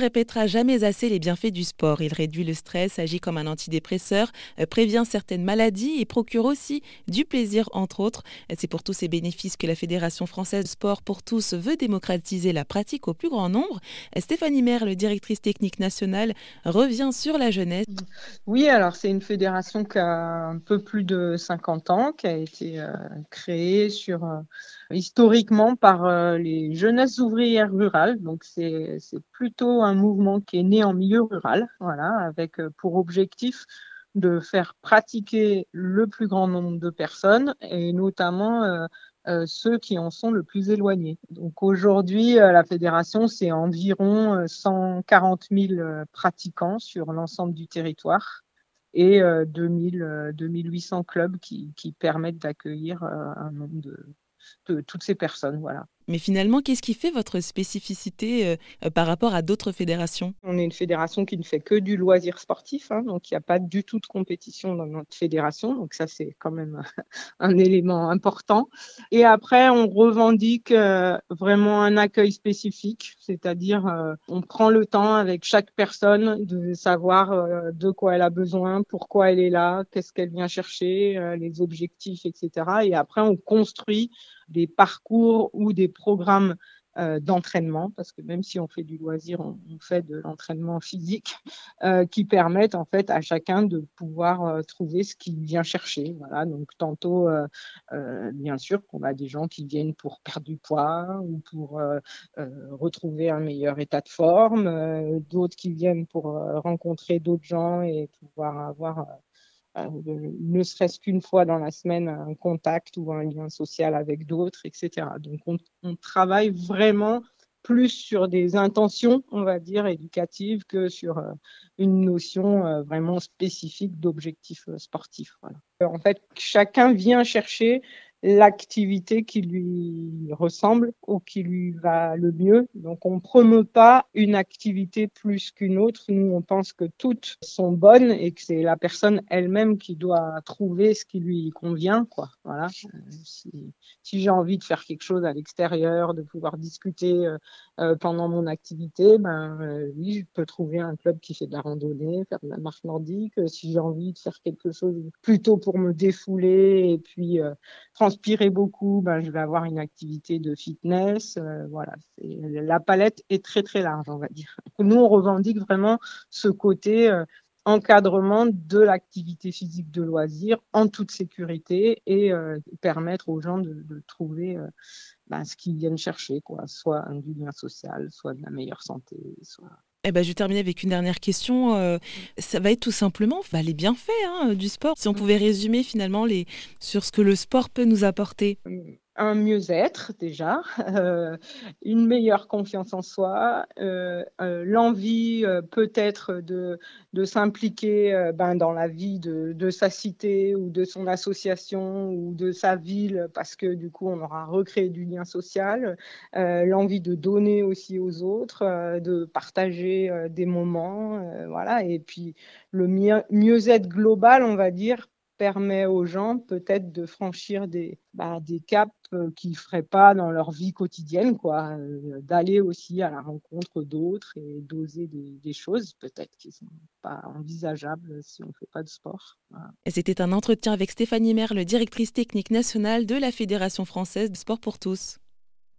répétera jamais assez les bienfaits du sport. Il réduit le stress, agit comme un antidépresseur, euh, prévient certaines maladies et procure aussi du plaisir, entre autres. C'est pour tous ces bénéfices que la Fédération française de sport pour tous veut démocratiser la pratique au plus grand nombre. Stéphanie Maire, le directrice technique nationale, revient sur la jeunesse. Oui, alors c'est une fédération qui a un peu plus de 50 ans, qui a été euh, créée sur, euh, historiquement par les jeunesses ouvrières rurales. Donc c'est plutôt un mouvement qui est né en milieu rural, voilà, avec pour objectif de faire pratiquer le plus grand nombre de personnes et notamment euh, euh, ceux qui en sont le plus éloignés. Donc aujourd'hui, euh, la fédération, c'est environ 140 000 pratiquants sur l'ensemble du territoire et 2000, 2800 clubs qui, qui permettent d'accueillir un nombre de, de toutes ces personnes. Voilà. Mais finalement, qu'est-ce qui fait votre spécificité euh, euh, par rapport à d'autres fédérations? On est une fédération qui ne fait que du loisir sportif, hein, donc il n'y a pas du tout de compétition dans notre fédération, donc ça c'est quand même un élément important. Et après, on revendique euh, vraiment un accueil spécifique, c'est-à-dire on prend le temps avec chaque personne de savoir de quoi elle a besoin, pourquoi elle est là, qu'est-ce qu'elle vient chercher, les objectifs, etc. Et après, on construit des parcours ou des programmes euh, d'entraînement, parce que même si on fait du loisir, on, fait de l'entraînement physique, euh, qui permettent en fait à chacun de pouvoir euh, trouver ce qu'il vient chercher. Voilà, donc tantôt, bien sûr, qu'on a des gens qui viennent pour perdre du poids ou pour retrouver un meilleur état de forme, d'autres qui viennent pour rencontrer d'autres gens et pouvoir avoir euh, ne serait-ce qu'une fois dans la semaine un contact ou un lien social avec d'autres, etc. Donc on, travaille vraiment plus sur des intentions, on va dire, éducatives que sur euh, une notion euh, vraiment spécifique d'objectif sportif. En fait, chacun vient chercher l'activité qui lui ressemble ou qui lui va le mieux. Donc on promeut pas une activité plus qu'une autre. Nous on pense que toutes sont bonnes et que c'est la personne elle-même qui doit trouver ce qui lui convient. Quoi. Voilà. Euh, si, si j'ai envie de faire quelque chose à l'extérieur, de pouvoir discuter euh, euh, pendant mon activité, ben oui, je peux trouver un club qui fait de la randonnée, faire de la marche nordique. Si j'ai envie de faire quelque chose plutôt pour me défouler et puis transpirer beaucoup, ben, je vais avoir une activité de fitness. Euh, voilà, la palette est très très large, on va dire. Nous, on revendique vraiment ce côté euh, encadrement de l'activité physique de loisir en toute sécurité et euh, permettre aux gens de, trouver ben, ce qu'ils viennent chercher, quoi, soit un du lien social, soit de la meilleure santé, soit eh ben, je vais terminer avec une dernière question. Euh, ça va être tout simplement bah, les bienfaits hein, du sport. Si on pouvait résumer finalement les, sur ce que le sport peut nous apporter. Un mieux-être déjà, euh, une meilleure confiance en soi, euh, euh, l'envie peut-être de, de s'impliquer ben, dans la vie de, de, sa cité ou de son association ou de sa ville parce que du coup on aura recréé du lien social, l'envie de donner aussi aux autres, de partager des moments, voilà, et puis le mieux-être global, on va dire, permet aux gens peut-être de franchir des, bah, des caps euh, qu'ils ne feraient pas dans leur vie quotidienne, quoi, euh, d'aller aussi à la rencontre d'autres et d'oser des, choses peut-être qui ne sont pas envisageables si on ne fait pas de sport. C'était un entretien avec Stéphanie Merle, directrice technique nationale de la Fédération française de sport pour tous.